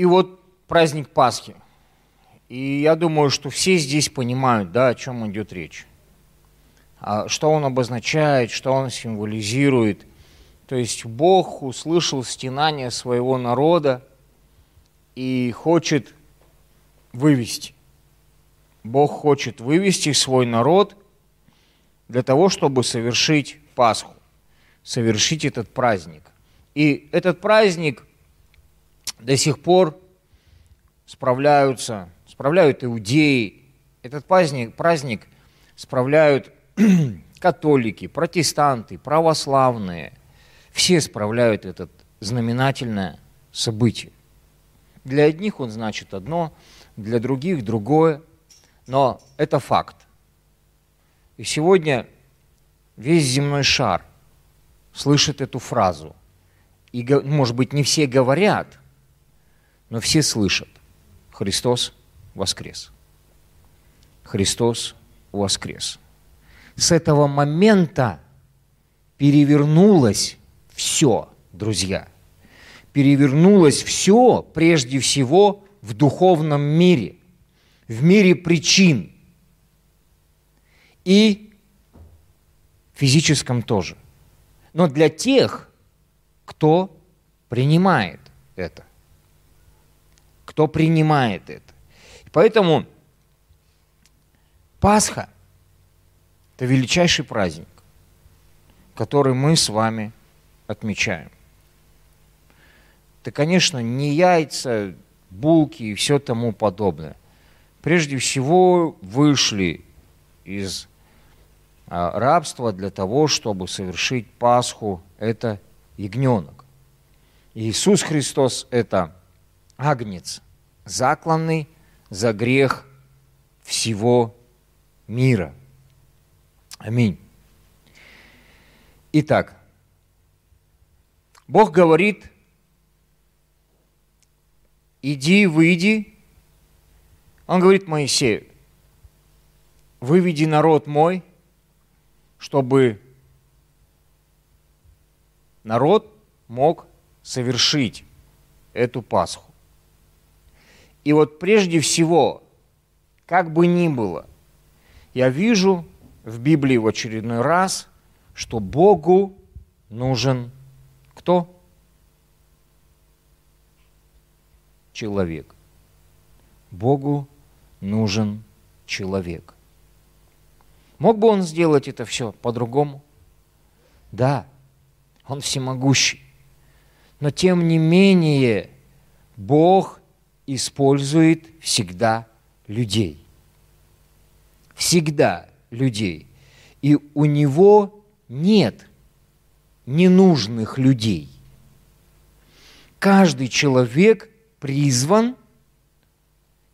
И вот праздник Пасхи. И я думаю, что все здесь понимают, да, о чем идет речь. А что он обозначает, что он символизирует. То есть Бог услышал стенание своего народа и хочет вывести. Бог хочет вывести свой народ для того, чтобы совершить Пасху, совершить этот праздник. И этот праздник до сих пор справляются, справляют иудеи. Этот праздник, праздник справляют католики, протестанты, православные. Все справляют это знаменательное событие. Для одних он значит одно, для других другое, но это факт. И сегодня весь земной шар слышит эту фразу. И, может быть, не все говорят, но все слышат. Христос воскрес. Христос воскрес. С этого момента перевернулось все, друзья. Перевернулось все, прежде всего, в духовном мире, в мире причин и физическом тоже. Но для тех, кто принимает это кто принимает это. Поэтому Пасха – это величайший праздник, который мы с вами отмечаем. Это, конечно, не яйца, булки и все тому подобное. Прежде всего вышли из а, рабства для того, чтобы совершить Пасху, это ягненок. Иисус Христос – это агнец, закланный за грех всего мира. Аминь. Итак, Бог говорит, иди, выйди. Он говорит Моисею, выведи народ мой, чтобы народ мог совершить эту Пасху. И вот прежде всего, как бы ни было, я вижу в Библии в очередной раз, что Богу нужен кто? Человек. Богу нужен человек. Мог бы он сделать это все по-другому? Да, он всемогущий. Но тем не менее, Бог использует всегда людей. Всегда людей. И у него нет ненужных людей. Каждый человек призван,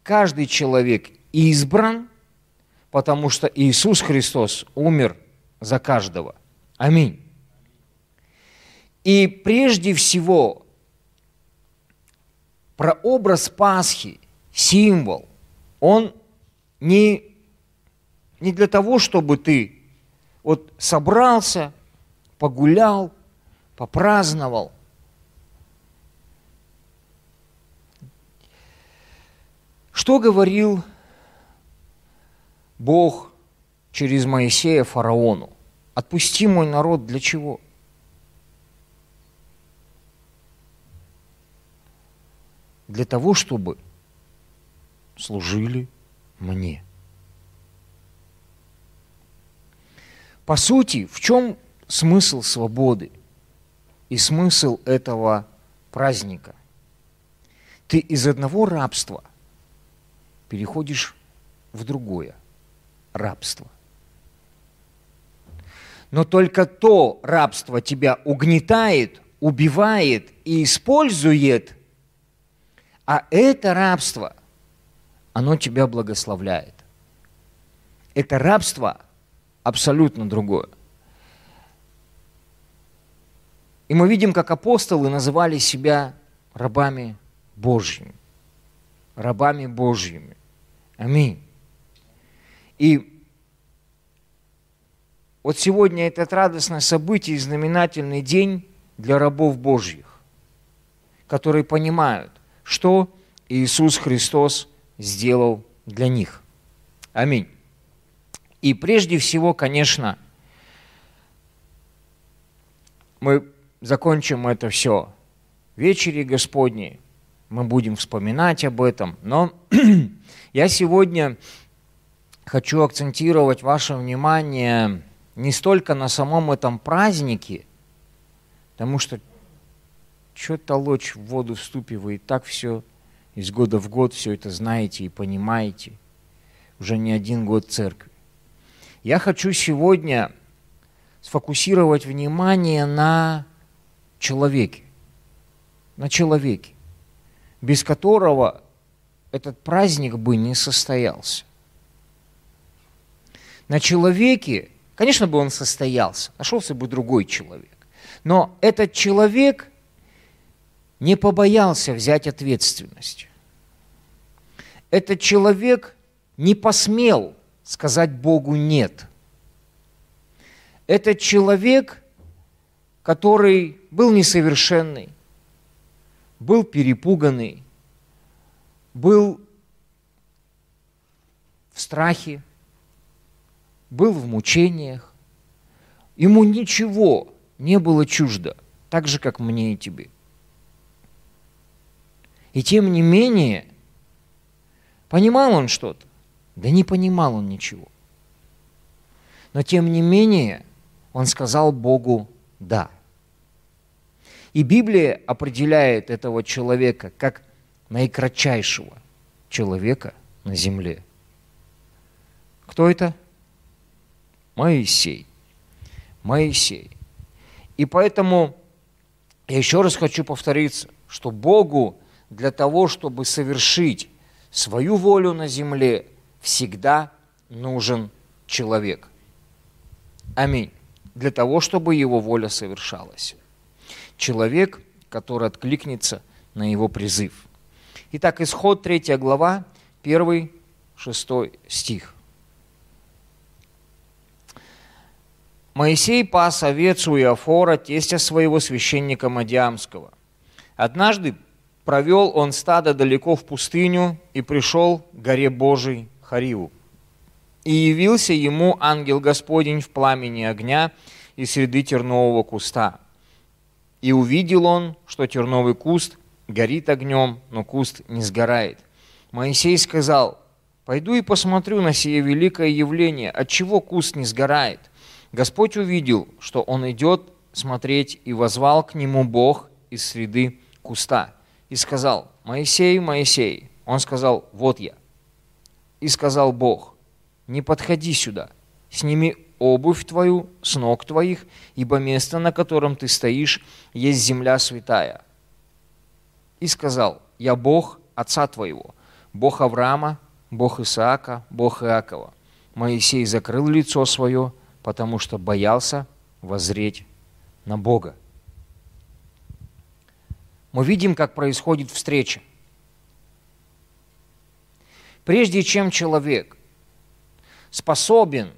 каждый человек избран, потому что Иисус Христос умер за каждого. Аминь. И прежде всего прообраз Пасхи, символ, он не, не для того, чтобы ты вот собрался, погулял, попраздновал. Что говорил Бог через Моисея фараону? Отпусти мой народ для чего? Для того, чтобы служили мне. По сути, в чем смысл свободы и смысл этого праздника? Ты из одного рабства переходишь в другое рабство. Но только то рабство тебя угнетает, убивает и использует а это рабство, оно тебя благословляет. Это рабство абсолютно другое. И мы видим, как апостолы называли себя рабами Божьими. Рабами Божьими. Аминь. И вот сегодня этот радостное событие и знаменательный день для рабов Божьих, которые понимают – что Иисус Христос сделал для них. Аминь. И прежде всего, конечно, мы закончим это все вечери Господней, мы будем вспоминать об этом, но я сегодня хочу акцентировать ваше внимание не столько на самом этом празднике, потому что что толочь в воду в ступе, вы и так все из года в год все это знаете и понимаете. Уже не один год церкви. Я хочу сегодня сфокусировать внимание на человеке. На человеке, без которого этот праздник бы не состоялся. На человеке, конечно бы он состоялся, нашелся бы другой человек. Но этот человек не побоялся взять ответственность. Этот человек не посмел сказать Богу «нет». Этот человек, который был несовершенный, был перепуганный, был в страхе, был в мучениях. Ему ничего не было чуждо, так же, как мне и тебе. И тем не менее, понимал он что-то? Да не понимал он ничего. Но тем не менее, он сказал Богу «да». И Библия определяет этого человека как наикратчайшего человека на земле. Кто это? Моисей. Моисей. И поэтому я еще раз хочу повториться, что Богу для того, чтобы совершить свою волю на земле, всегда нужен человек. Аминь. Для того, чтобы его воля совершалась. Человек, который откликнется на его призыв. Итак, исход 3 глава, 1, 6 стих. Моисей пас овец у Иофора, тестя своего священника Мадиамского. Однажды провел он стадо далеко в пустыню и пришел к горе Божией Хариву. И явился ему ангел Господень в пламени огня из среды тернового куста. И увидел он, что терновый куст горит огнем, но куст не сгорает. Моисей сказал, «Пойду и посмотрю на сие великое явление, отчего куст не сгорает». Господь увидел, что он идет смотреть, и возвал к нему Бог из среды куста. И сказал, Моисей, Моисей. Он сказал, вот я. И сказал Бог, не подходи сюда, сними обувь твою с ног твоих, ибо место, на котором ты стоишь, есть земля святая. И сказал, я Бог отца твоего, Бог Авраама, Бог Исаака, Бог Иакова. Моисей закрыл лицо свое, потому что боялся возреть на Бога. Мы видим, как происходит встреча. Прежде чем человек способен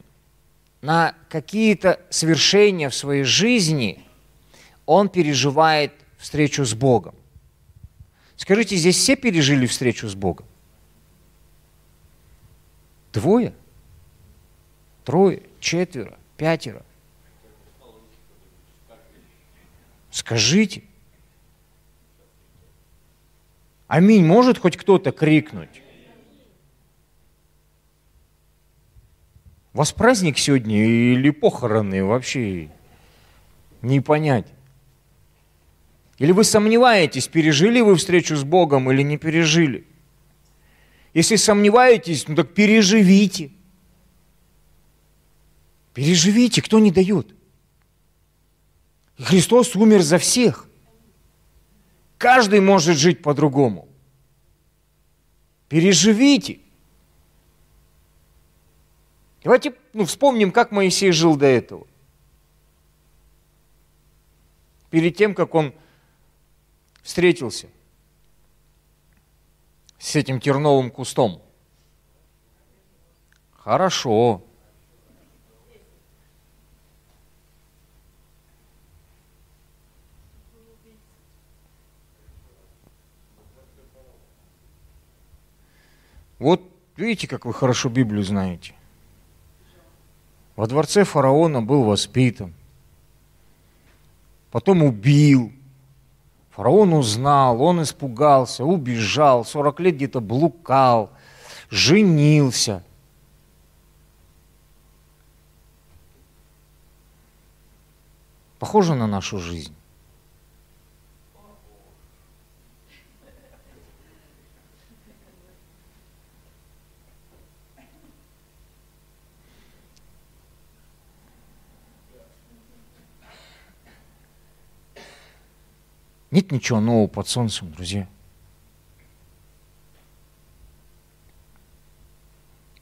на какие-то свершения в своей жизни, он переживает встречу с Богом. Скажите, здесь все пережили встречу с Богом? Двое? Трое? Четверо? Пятеро? Скажите. Аминь. Может хоть кто-то крикнуть? У вас праздник сегодня или похороны вообще не понять. Или вы сомневаетесь, пережили вы встречу с Богом или не пережили? Если сомневаетесь, ну так переживите. Переживите, кто не дает. Христос умер за всех. Каждый может жить по-другому. Переживите. Давайте ну, вспомним, как Моисей жил до этого. Перед тем, как он встретился с этим терновым кустом. Хорошо. Вот видите, как вы хорошо Библию знаете. Во дворце фараона был воспитан, потом убил. Фараон узнал, он испугался, убежал, 40 лет где-то блукал, женился. Похоже на нашу жизнь. Нет ничего нового под солнцем, друзья.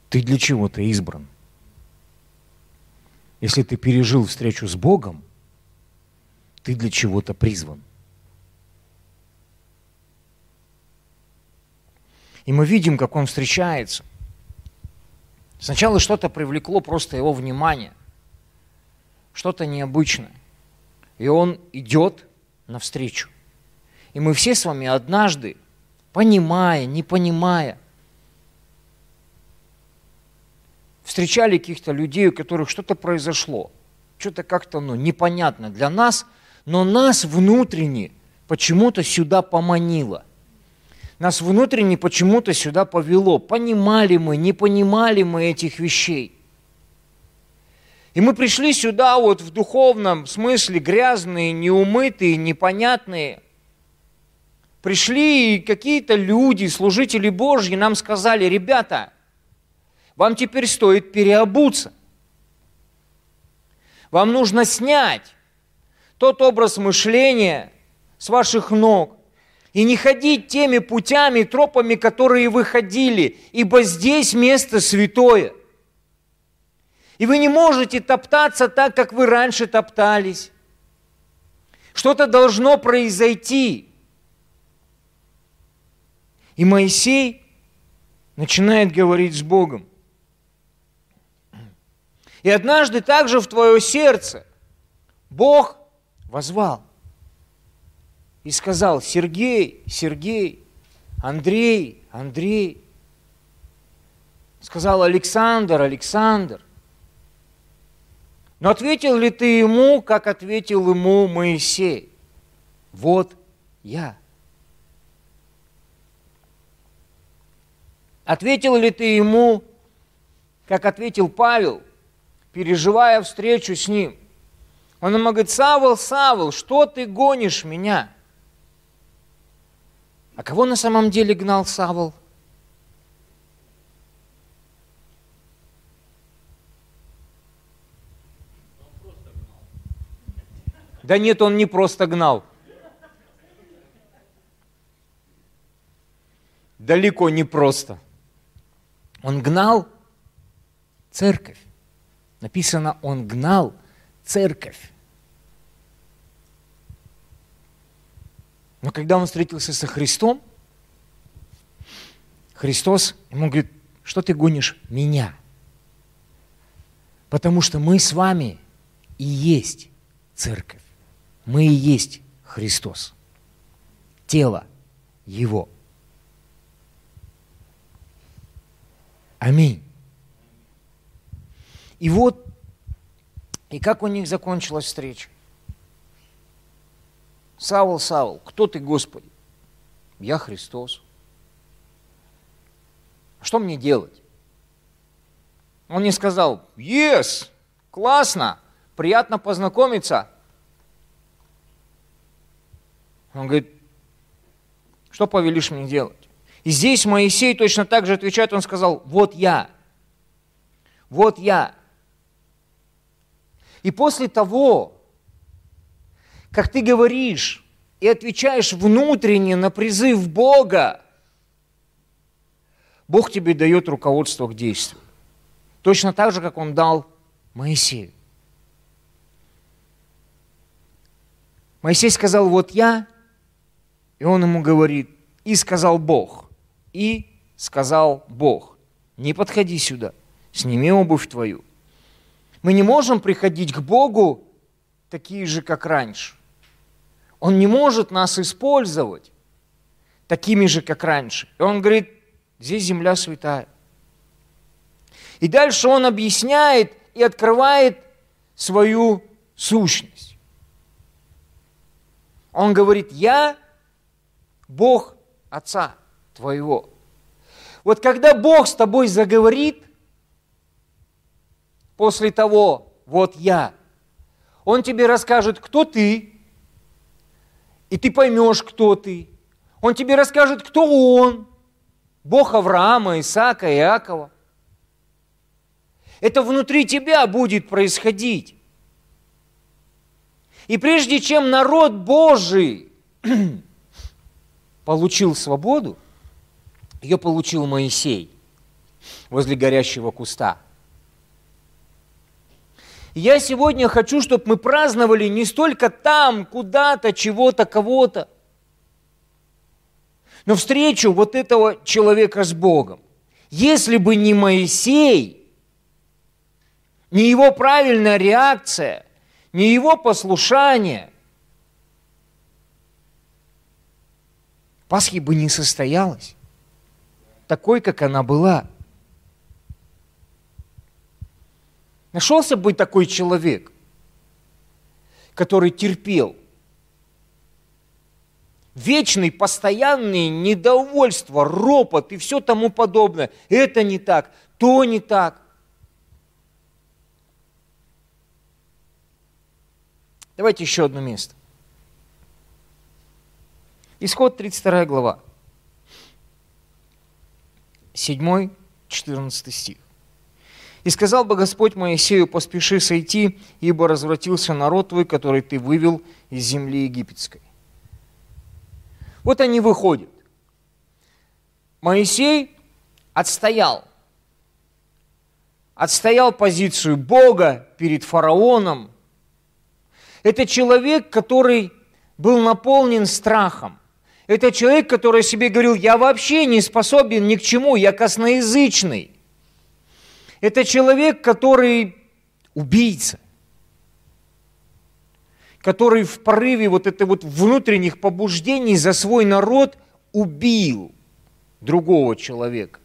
Ты для чего-то избран. Если ты пережил встречу с Богом, ты для чего-то призван. И мы видим, как он встречается. Сначала что-то привлекло просто его внимание, что-то необычное. И он идет навстречу. И мы все с вами однажды, понимая, не понимая, встречали каких-то людей, у которых что-то произошло, что-то как-то ну, непонятно для нас, но нас внутренне почему-то сюда поманило. Нас внутренне почему-то сюда повело. Понимали мы, не понимали мы этих вещей. И мы пришли сюда вот в духовном смысле грязные, неумытые, непонятные – пришли какие-то люди, служители Божьи, нам сказали, ребята, вам теперь стоит переобуться. Вам нужно снять тот образ мышления с ваших ног и не ходить теми путями, тропами, которые вы ходили, ибо здесь место святое. И вы не можете топтаться так, как вы раньше топтались. Что-то должно произойти – и Моисей начинает говорить с Богом. И однажды также в твое сердце Бог возвал и сказал, Сергей, Сергей, Андрей, Андрей. Сказал Александр, Александр. Но ответил ли ты ему, как ответил ему Моисей? Вот я. Ответил ли ты ему, как ответил Павел, переживая встречу с ним? Он ему говорит, Савол, Савол, что ты гонишь меня? А кого на самом деле гнал Савол? Да нет, он не просто гнал. Далеко не просто. Он гнал церковь. Написано, он гнал церковь. Но когда он встретился со Христом, Христос ему говорит, что ты гонишь меня? Потому что мы с вами и есть церковь. Мы и есть Христос. Тело Его – Аминь. И вот, и как у них закончилась встреча? Савол, Савол, кто ты, Господи? Я Христос. Что мне делать? Он не сказал, yes, классно, приятно познакомиться. Он говорит, что повелишь мне делать? И здесь Моисей точно так же отвечает, он сказал, вот я, вот я. И после того, как ты говоришь и отвечаешь внутренне на призыв Бога, Бог тебе дает руководство к действию. Точно так же, как Он дал Моисею. Моисей сказал, вот я, и он ему говорит, и сказал Бог. И сказал Бог, не подходи сюда, сними обувь твою. Мы не можем приходить к Богу такие же, как раньше. Он не может нас использовать такими же, как раньше. И он говорит, Здесь земля святая. И дальше он объясняет и открывает свою сущность. Он говорит, я Бог Отца твоего. Вот когда Бог с тобой заговорит, после того, вот я, Он тебе расскажет, кто ты, и ты поймешь, кто ты. Он тебе расскажет, кто Он, Бог Авраама, Исаака, Иакова. Это внутри тебя будет происходить. И прежде чем народ Божий получил свободу, ее получил Моисей возле горящего куста. я сегодня хочу, чтобы мы праздновали не столько там, куда-то, чего-то, кого-то, но встречу вот этого человека с Богом. Если бы не Моисей, не его правильная реакция, не его послушание – Пасхи бы не состоялась такой, как она была. Нашелся бы такой человек, который терпел вечный, постоянный недовольство, ропот и все тому подобное. Это не так, то не так. Давайте еще одно место. Исход 32 глава. 7, 14 стих. «И сказал бы Господь Моисею, поспеши сойти, ибо развратился народ твой, который ты вывел из земли египетской». Вот они выходят. Моисей отстоял. Отстоял позицию Бога перед фараоном. Это человек, который был наполнен страхом. Это человек, который себе говорил, я вообще не способен ни к чему, я косноязычный. Это человек, который убийца, который в порыве вот это вот внутренних побуждений за свой народ убил другого человека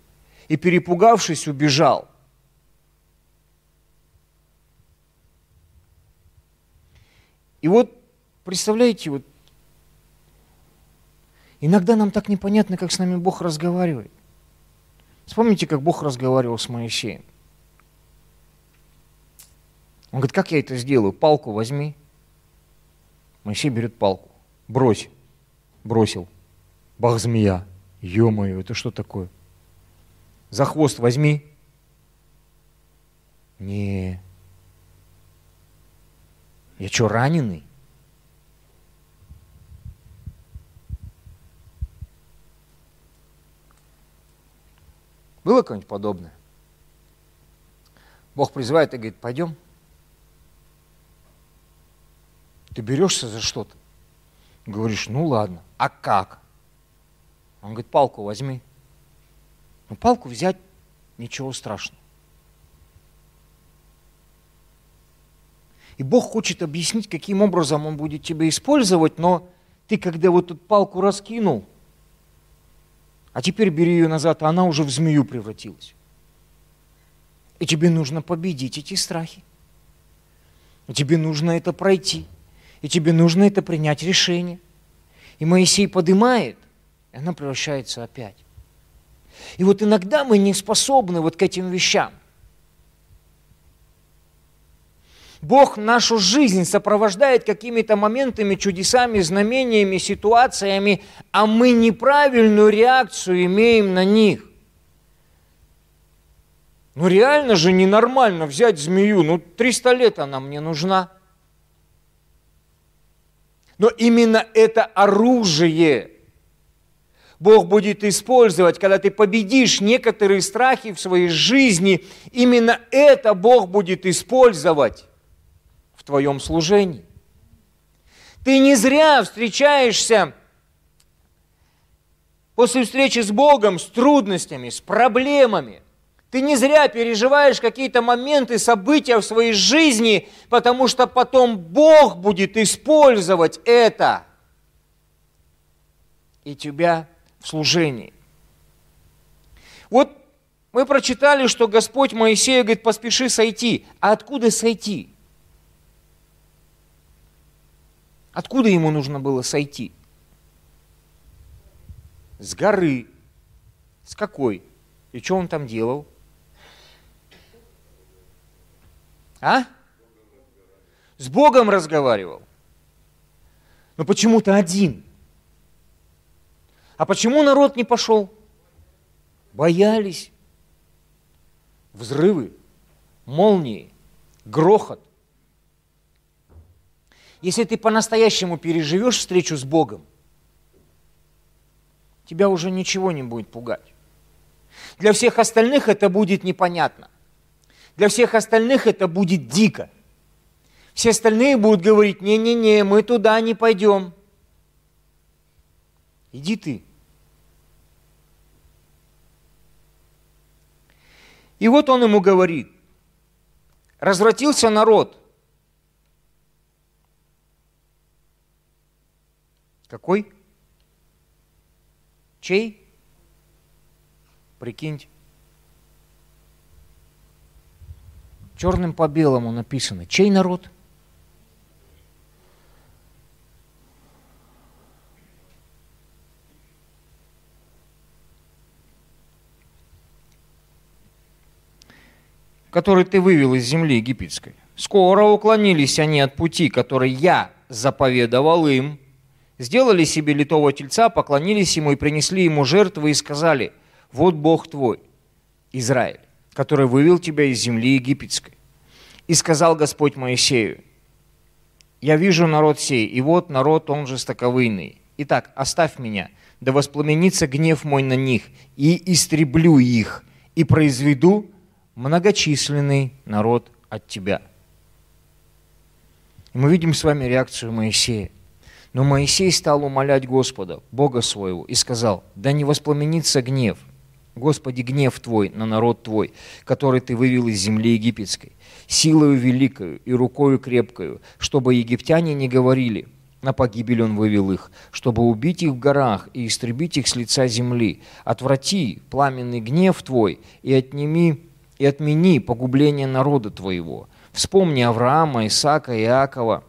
и, перепугавшись, убежал. И вот, представляете, вот Иногда нам так непонятно, как с нами Бог разговаривает. Вспомните, как Бог разговаривал с Моисеем. Он говорит, как я это сделаю? Палку возьми. Моисей берет палку. Брось. Бросил. Бах, змея. Ё-моё, это что такое? За хвост возьми. Не. Я что, раненый? Было какое-нибудь подобное? Бог призывает и говорит, пойдем. Ты берешься за что-то. Говоришь, ну ладно, а как? Он говорит, палку возьми. Ну, палку взять, ничего страшного. И Бог хочет объяснить, каким образом Он будет тебя использовать, но ты, когда вот эту палку раскинул, а теперь бери ее назад, а она уже в змею превратилась. И тебе нужно победить эти страхи. И тебе нужно это пройти. И тебе нужно это принять решение. И Моисей поднимает, и она превращается опять. И вот иногда мы не способны вот к этим вещам. Бог нашу жизнь сопровождает какими-то моментами, чудесами, знамениями, ситуациями, а мы неправильную реакцию имеем на них. Ну реально же ненормально взять змею, ну 300 лет она мне нужна. Но именно это оружие Бог будет использовать, когда ты победишь некоторые страхи в своей жизни, именно это Бог будет использовать в твоем служении. Ты не зря встречаешься после встречи с Богом с трудностями, с проблемами. Ты не зря переживаешь какие-то моменты, события в своей жизни, потому что потом Бог будет использовать это и тебя в служении. Вот мы прочитали, что Господь Моисею говорит, поспеши сойти. А откуда сойти? Откуда ему нужно было сойти? С горы. С какой? И что он там делал? А? С Богом разговаривал. Но почему-то один. А почему народ не пошел? Боялись. Взрывы, молнии, грохот. Если ты по-настоящему переживешь встречу с Богом, тебя уже ничего не будет пугать. Для всех остальных это будет непонятно. Для всех остальных это будет дико. Все остальные будут говорить, не-не-не, мы туда не пойдем. Иди ты. И вот он ему говорит, развратился народ. Какой? Чей? Прикиньте. Черным по белому написано. Чей народ? который ты вывел из земли египетской. Скоро уклонились они от пути, который я заповедовал им, сделали себе литого тельца, поклонились ему и принесли ему жертвы и сказали, вот Бог твой, Израиль, который вывел тебя из земли египетской. И сказал Господь Моисею, я вижу народ сей, и вот народ, он жестоковыйный. Итак, оставь меня, да воспламенится гнев мой на них, и истреблю их, и произведу многочисленный народ от тебя. И мы видим с вами реакцию Моисея. Но Моисей стал умолять Господа, Бога своего, и сказал, да не воспламенится гнев, Господи, гнев Твой на народ Твой, который Ты вывел из земли египетской, силою великою и рукою крепкою, чтобы египтяне не говорили, на погибель Он вывел их, чтобы убить их в горах и истребить их с лица земли. Отврати пламенный гнев Твой и отними и отмени погубление народа твоего. Вспомни Авраама, Исаака, Иакова,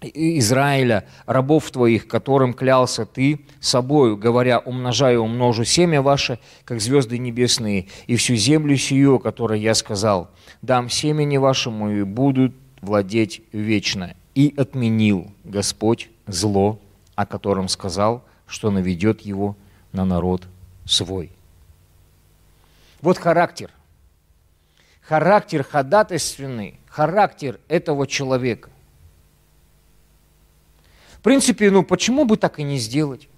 Израиля, рабов твоих, которым клялся ты собою, говоря, умножаю, умножу семя ваше, как звезды небесные, и всю землю сию, которой я сказал, дам семени вашему и будут владеть вечно. И отменил Господь зло, о котором сказал, что наведет его на народ свой. Вот характер характер ходатайственный, характер этого человека. В принципе, ну почему бы так и не сделать?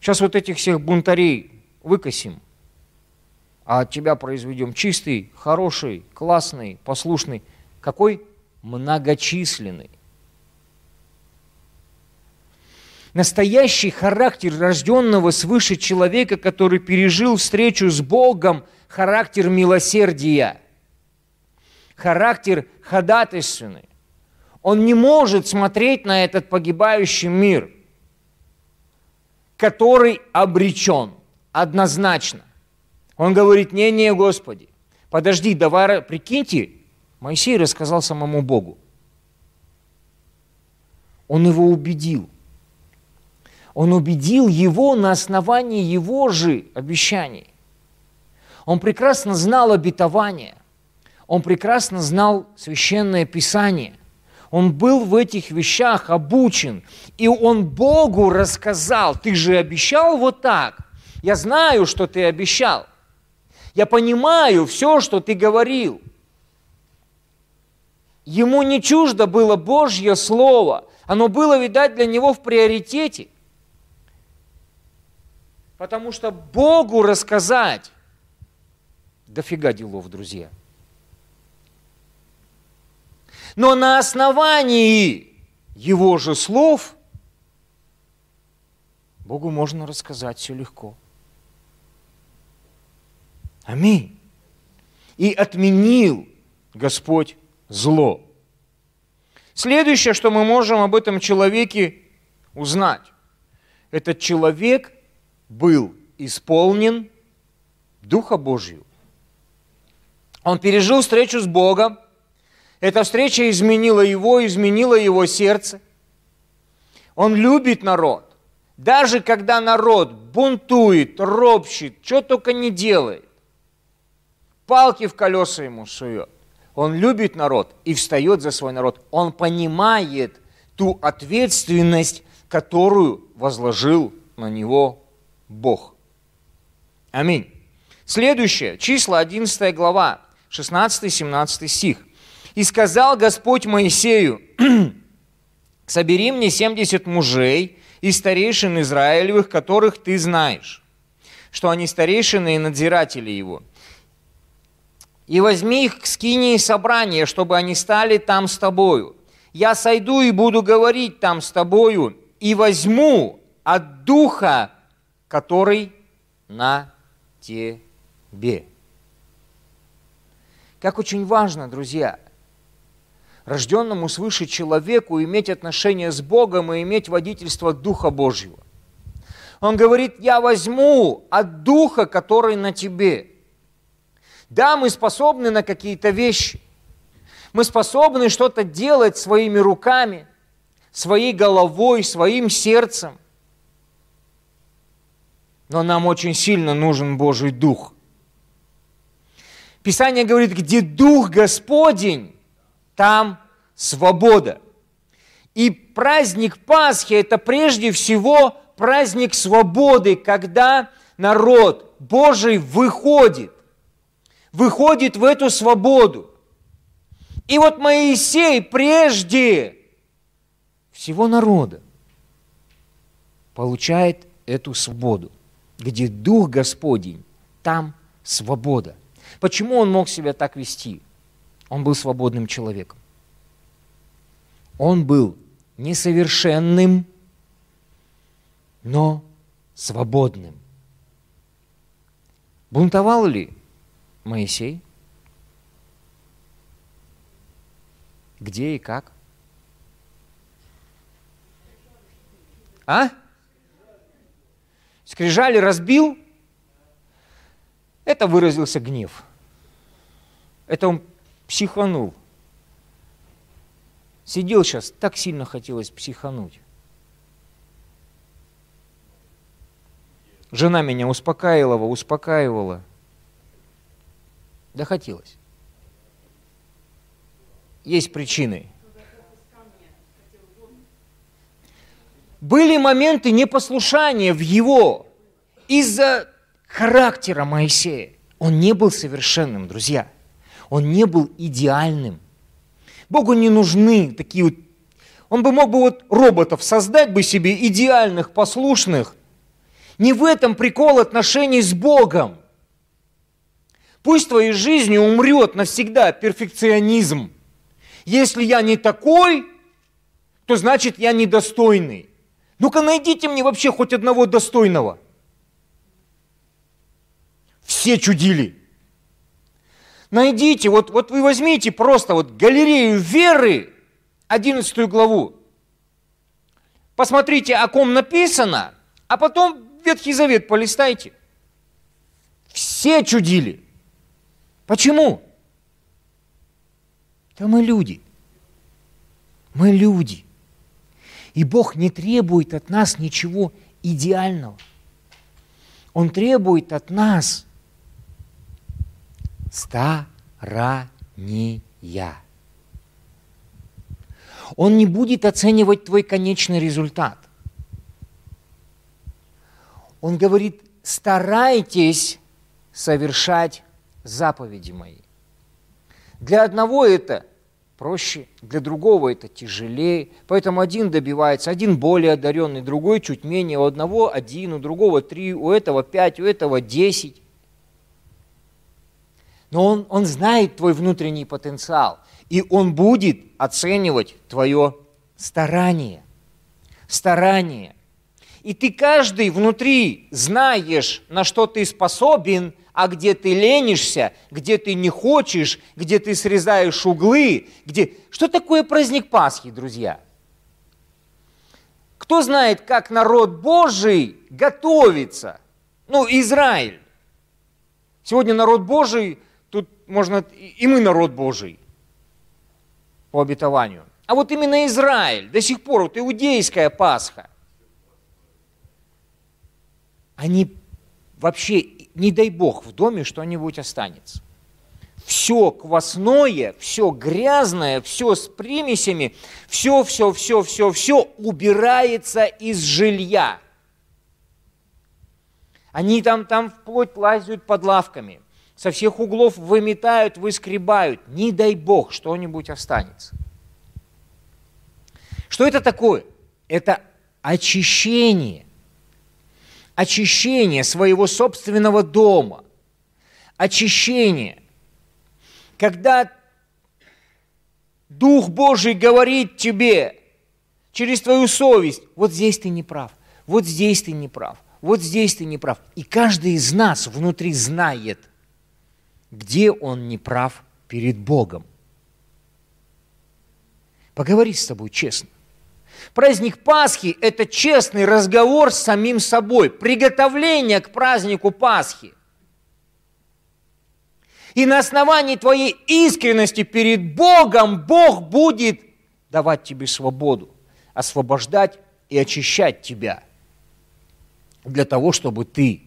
Сейчас вот этих всех бунтарей выкосим, а от тебя произведем чистый, хороший, классный, послушный. Какой? Многочисленный. Настоящий характер рожденного свыше человека, который пережил встречу с Богом, характер милосердия, характер ходатайственный. Он не может смотреть на этот погибающий мир, который обречен однозначно. Он говорит, не-не, Господи, подожди, давай, прикиньте, Моисей рассказал самому Богу. Он его убедил – он убедил его на основании его же обещаний. Он прекрасно знал обетование. Он прекрасно знал священное писание. Он был в этих вещах обучен. И он Богу рассказал, ты же обещал вот так. Я знаю, что ты обещал. Я понимаю все, что ты говорил. Ему не чуждо было Божье Слово. Оно было, видать, для него в приоритете – Потому что Богу рассказать дофига делов, друзья. Но на основании его же слов Богу можно рассказать все легко. Аминь. И отменил Господь зло. Следующее, что мы можем об этом человеке узнать, этот человек был исполнен Духа Божьего. Он пережил встречу с Богом. Эта встреча изменила его, изменила его сердце. Он любит народ. Даже когда народ бунтует, ропщит, что только не делает, палки в колеса ему сует. Он любит народ и встает за свой народ. Он понимает ту ответственность, которую возложил на него Бог. Аминь. Следующее, числа 11 глава, 16-17 стих. «И сказал Господь Моисею, собери мне 70 мужей и старейшин Израилевых, которых ты знаешь, что они старейшины и надзиратели его. И возьми их к скинии собрания, чтобы они стали там с тобою. Я сойду и буду говорить там с тобою, и возьму от Духа, который на тебе. Как очень важно, друзья, рожденному свыше человеку иметь отношение с Богом и иметь водительство Духа Божьего. Он говорит, я возьму от Духа, который на тебе. Да, мы способны на какие-то вещи. Мы способны что-то делать своими руками, своей головой, своим сердцем. Но нам очень сильно нужен Божий Дух. Писание говорит, где Дух Господень, там свобода. И праздник Пасхи – это прежде всего праздник свободы, когда народ Божий выходит, выходит в эту свободу. И вот Моисей прежде всего народа получает эту свободу. Где Дух Господень, там свобода. Почему он мог себя так вести? Он был свободным человеком. Он был несовершенным, но свободным. Бунтовал ли Моисей? Где и как? А? Скрижали разбил? Это выразился гнев. Это он психанул. Сидел сейчас, так сильно хотелось психануть. Жена меня успокаивала, успокаивала. Да хотелось. Есть причины. Были моменты непослушания в его из-за характера Моисея. Он не был совершенным, друзья. Он не был идеальным. Богу не нужны такие вот... Он бы мог бы вот роботов создать бы себе идеальных, послушных. Не в этом прикол отношений с Богом. Пусть твоей жизни умрет навсегда перфекционизм. Если я не такой, то значит я недостойный. Ну-ка найдите мне вообще хоть одного достойного. Все чудили. Найдите, вот, вот вы возьмите просто вот галерею веры, 11 главу. Посмотрите, о ком написано, а потом Ветхий Завет полистайте. Все чудили. Почему? Да мы люди. Мы люди. И Бог не требует от нас ничего идеального. Он требует от нас старания. Он не будет оценивать твой конечный результат. Он говорит, старайтесь совершать заповеди мои. Для одного это проще, для другого это тяжелее. Поэтому один добивается, один более одаренный, другой чуть менее. У одного один, у другого три, у этого пять, у этого десять. Но он, он знает твой внутренний потенциал, и он будет оценивать твое старание. Старание. И ты каждый внутри знаешь, на что ты способен, а где ты ленишься, где ты не хочешь, где ты срезаешь углы, где... Что такое праздник Пасхи, друзья? Кто знает, как народ Божий готовится Ну, Израиль. Сегодня народ Божий, тут можно, и мы народ Божий по обетованию. А вот именно Израиль, до сих пор, вот иудейская Пасха, они вообще, не дай Бог, в доме что-нибудь останется. Все квасное, все грязное, все с примесями, все, все, все, все, все убирается из жилья. Они там, там вплоть лазят под лавками, со всех углов выметают, выскребают. Не дай Бог, что-нибудь останется. Что это такое? Это очищение. Очищение своего собственного дома. Очищение. Когда Дух Божий говорит тебе через твою совесть, вот здесь ты не прав, вот здесь ты не прав, вот здесь ты не прав. И каждый из нас внутри знает, где он не прав перед Богом. Поговори с тобой честно. Праздник Пасхи – это честный разговор с самим собой, приготовление к празднику Пасхи. И на основании твоей искренности перед Богом Бог будет давать тебе свободу, освобождать и очищать тебя – для того, чтобы ты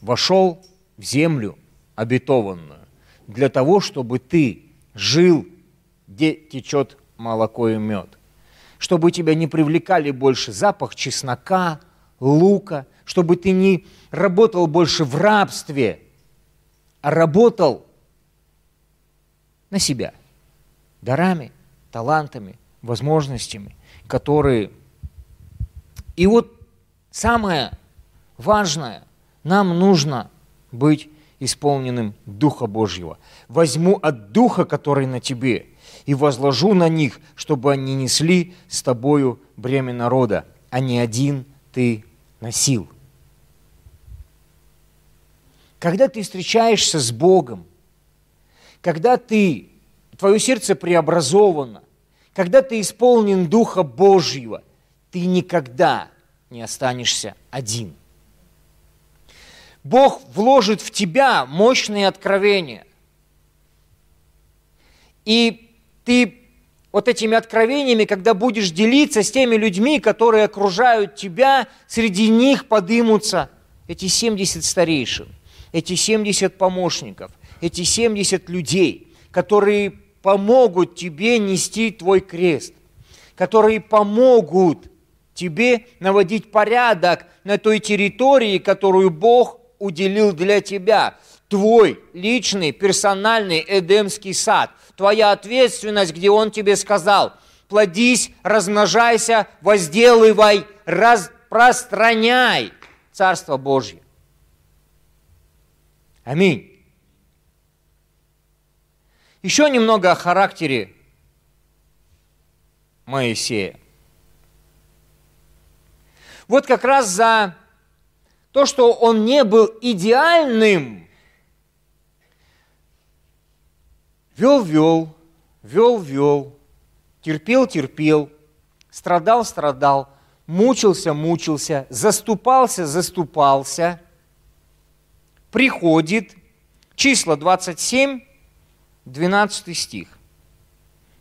вошел в землю обетованную, для того, чтобы ты жил, где течет молоко и мед, чтобы тебя не привлекали больше запах чеснока, лука, чтобы ты не работал больше в рабстве, а работал на себя дарами, талантами, возможностями, которые... И вот Самое важное, нам нужно быть исполненным Духа Божьего. Возьму от Духа, который на тебе, и возложу на них, чтобы они несли с тобою бремя народа, а не один ты носил. Когда ты встречаешься с Богом, когда ты, твое сердце преобразовано, когда ты исполнен Духа Божьего, ты никогда не останешься один. Бог вложит в тебя мощные откровения. И ты вот этими откровениями, когда будешь делиться с теми людьми, которые окружают тебя, среди них подымутся эти 70 старейшин, эти 70 помощников, эти 70 людей, которые помогут тебе нести твой крест, которые помогут тебе наводить порядок на той территории, которую Бог уделил для тебя. Твой личный, персональный Эдемский сад. Твоя ответственность, где Он тебе сказал, плодись, размножайся, возделывай, распространяй Царство Божье. Аминь. Еще немного о характере Моисея. Вот как раз за то, что он не был идеальным, вел-вел, вел-вел, терпел-терпел, страдал-страдал, мучился-мучился, заступался-заступался, приходит, числа 27, 12 стих.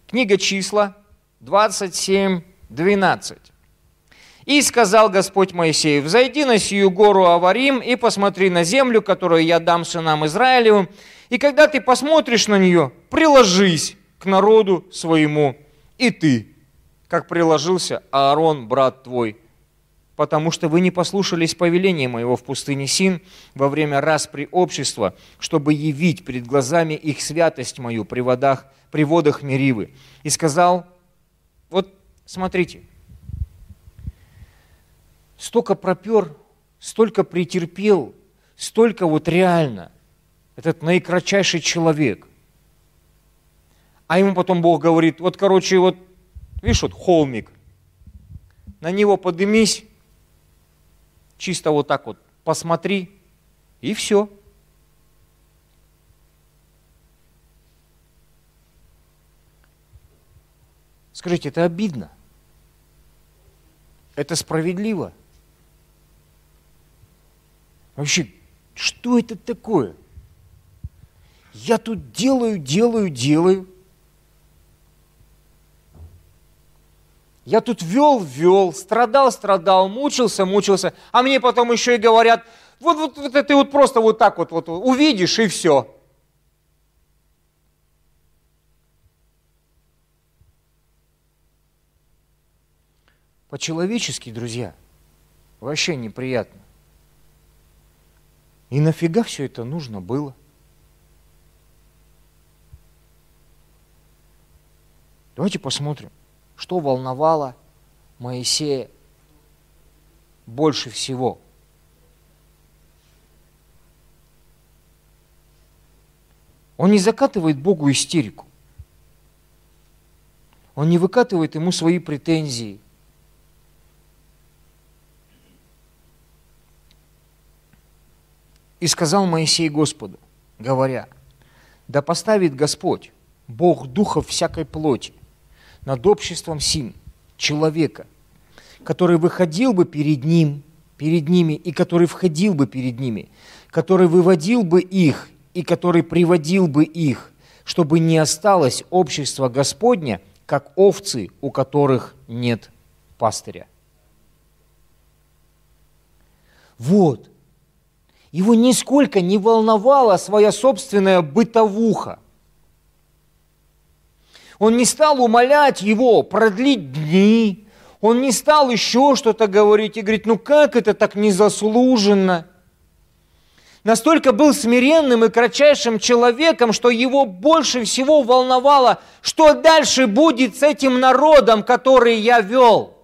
Книга числа 27, 12. И сказал Господь Моисею, «Взойди на сию гору Аварим и посмотри на землю, которую я дам сынам Израилевым, и когда ты посмотришь на нее, приложись к народу своему, и ты, как приложился Аарон, брат твой, потому что вы не послушались повеления моего в пустыне Син во время распри общества, чтобы явить перед глазами их святость мою при водах, при водах Меривы. И сказал, вот смотрите, столько пропер, столько претерпел, столько вот реально. Этот наикратчайший человек. А ему потом Бог говорит, вот, короче, вот, видишь, вот холмик, на него подымись, чисто вот так вот посмотри, и все. Скажите, это обидно? Это справедливо? Вообще, что это такое? Я тут делаю, делаю, делаю. Я тут вел, вел, страдал, страдал, мучился, мучился. А мне потом еще и говорят, вот, вот, вот ты вот просто вот так вот, вот увидишь и все. По-человечески, друзья, вообще неприятно. И нафига все это нужно было? Давайте посмотрим, что волновало Моисея больше всего. Он не закатывает Богу истерику. Он не выкатывает ему свои претензии. И сказал Моисей Господу, говоря, да поставит Господь, Бог духов всякой плоти, над обществом сим человека, который выходил бы перед ним, перед ними, и который входил бы перед ними, который выводил бы их, и который приводил бы их, чтобы не осталось общество Господня, как овцы, у которых нет пастыря. Вот. Его нисколько не волновала своя собственная бытовуха. Он не стал умолять его продлить дни. Он не стал еще что-то говорить и говорить, ну как это так незаслуженно? Настолько был смиренным и кратчайшим человеком, что его больше всего волновало, что дальше будет с этим народом, который я вел.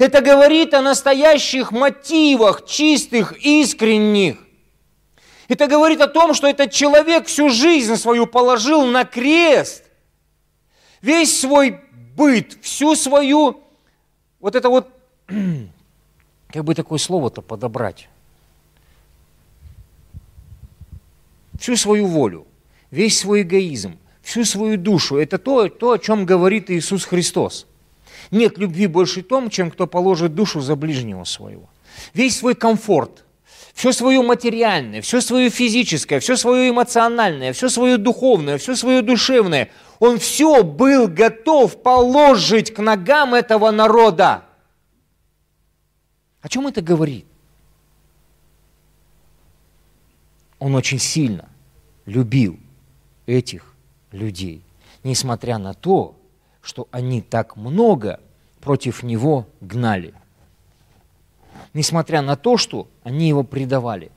Это говорит о настоящих мотивах, чистых, искренних. Это говорит о том, что этот человек всю жизнь свою положил на крест – весь свой быт, всю свою, вот это вот, как бы такое слово-то подобрать, всю свою волю, весь свой эгоизм, всю свою душу. Это то, то, о чем говорит Иисус Христос. Нет любви больше том, чем кто положит душу за ближнего своего. Весь свой комфорт, все свое материальное, все свое физическое, все свое эмоциональное, все свое духовное, все свое душевное – он все был готов положить к ногам этого народа. О чем это говорит? Он очень сильно любил этих людей, несмотря на то, что они так много против него гнали. Несмотря на то, что они его предавали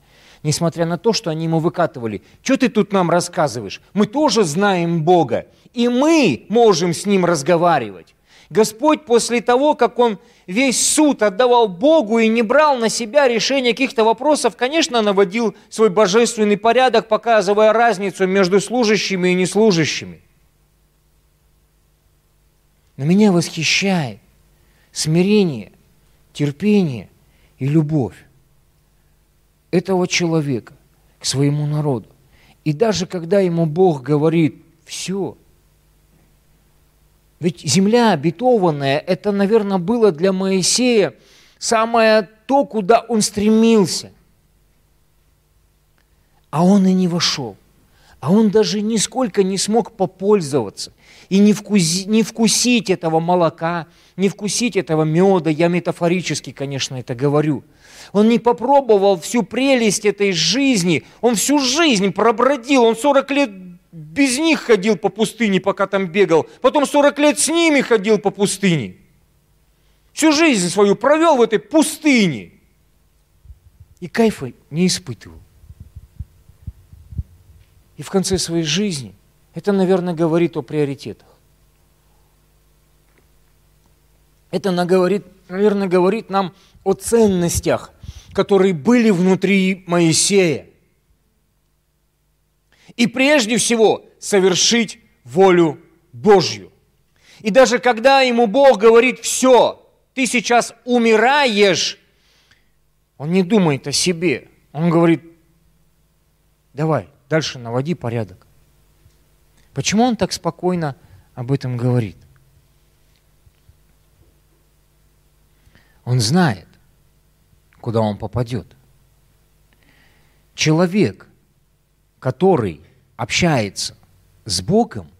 несмотря на то, что они ему выкатывали. Что ты тут нам рассказываешь? Мы тоже знаем Бога, и мы можем с Ним разговаривать. Господь после того, как Он весь суд отдавал Богу и не брал на себя решение каких-то вопросов, конечно, наводил свой божественный порядок, показывая разницу между служащими и неслужащими. Но меня восхищает смирение, терпение и любовь этого человека к своему народу. И даже когда ему Бог говорит, все, ведь земля обетованная, это, наверное, было для Моисея самое то, куда он стремился. А он и не вошел. А он даже нисколько не смог попользоваться и не, вкуси, не вкусить этого молока, не вкусить этого меда. Я метафорически, конечно, это говорю – он не попробовал всю прелесть этой жизни. Он всю жизнь пробродил. Он 40 лет без них ходил по пустыне, пока там бегал. Потом 40 лет с ними ходил по пустыне. Всю жизнь свою провел в этой пустыне. И кайфа не испытывал. И в конце своей жизни это, наверное, говорит о приоритетах. Это, наверное, говорит нам о ценностях, которые были внутри Моисея. И прежде всего совершить волю Божью. И даже когда ему Бог говорит, все, ты сейчас умираешь, он не думает о себе. Он говорит, давай, дальше наводи порядок. Почему он так спокойно об этом говорит? Он знает, куда он попадет. человек, который общается с Богом,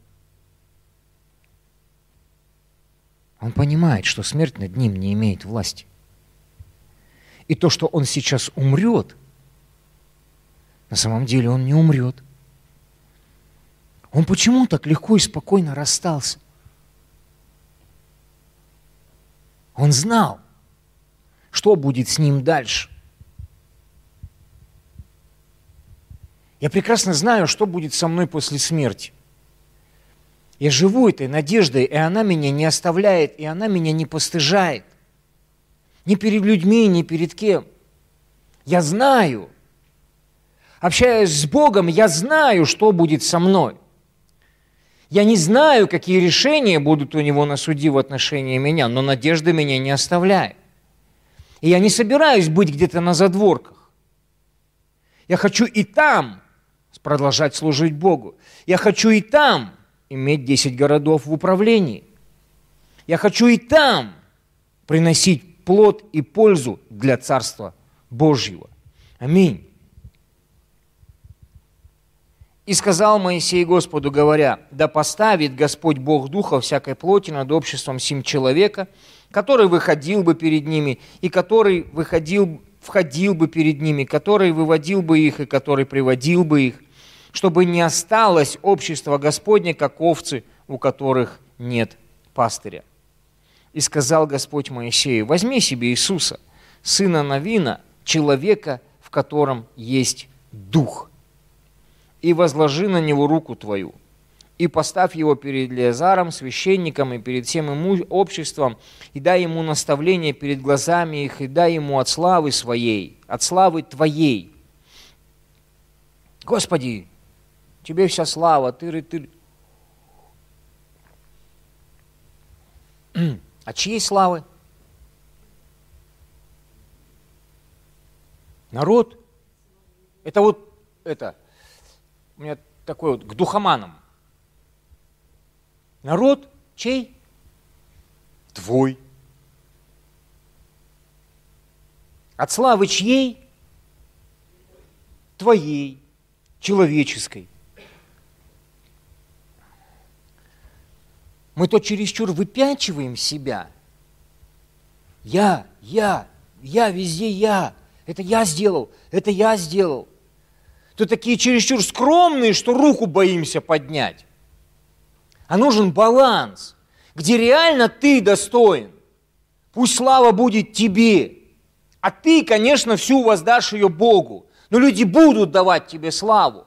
он понимает, что смерть над ним не имеет власти. И то, что он сейчас умрет, на самом деле он не умрет. Он почему так легко и спокойно расстался? Он знал, что будет с ним дальше. Я прекрасно знаю, что будет со мной после смерти. Я живу этой надеждой, и она меня не оставляет, и она меня не постыжает. Ни перед людьми, ни перед кем. Я знаю, общаясь с Богом, я знаю, что будет со мной. Я не знаю, какие решения будут у Него на суде в отношении меня, но надежда меня не оставляет. И я не собираюсь быть где-то на задворках. Я хочу и там продолжать служить Богу. Я хочу и там иметь 10 городов в управлении. Я хочу и там приносить плод и пользу для Царства Божьего. Аминь. И сказал Моисей Господу, говоря, да поставит Господь Бог Духа всякой плоти над обществом сим человека, который выходил бы перед ними, и который выходил, входил бы перед ними, который выводил бы их, и который приводил бы их, чтобы не осталось общество Господне, как овцы, у которых нет пастыря. И сказал Господь Моисею, возьми себе Иисуса, сына Навина, человека, в котором есть дух, и возложи на него руку твою, и поставь его перед Леозаром, священником, и перед всем ему обществом, и дай ему наставление перед глазами их, и дай ему от славы своей, от славы твоей. Господи, Тебе вся слава, тыры-тыры. А чьей славы? Народ. Это вот, это, у меня такой вот, к духоманам. Народ чей? Твой. От славы чьей? Твоей, человеческой. мы то чересчур выпячиваем себя. Я, я, я, везде я. Это я сделал, это я сделал. То такие чересчур скромные, что руку боимся поднять. А нужен баланс, где реально ты достоин. Пусть слава будет тебе. А ты, конечно, всю воздашь ее Богу. Но люди будут давать тебе славу.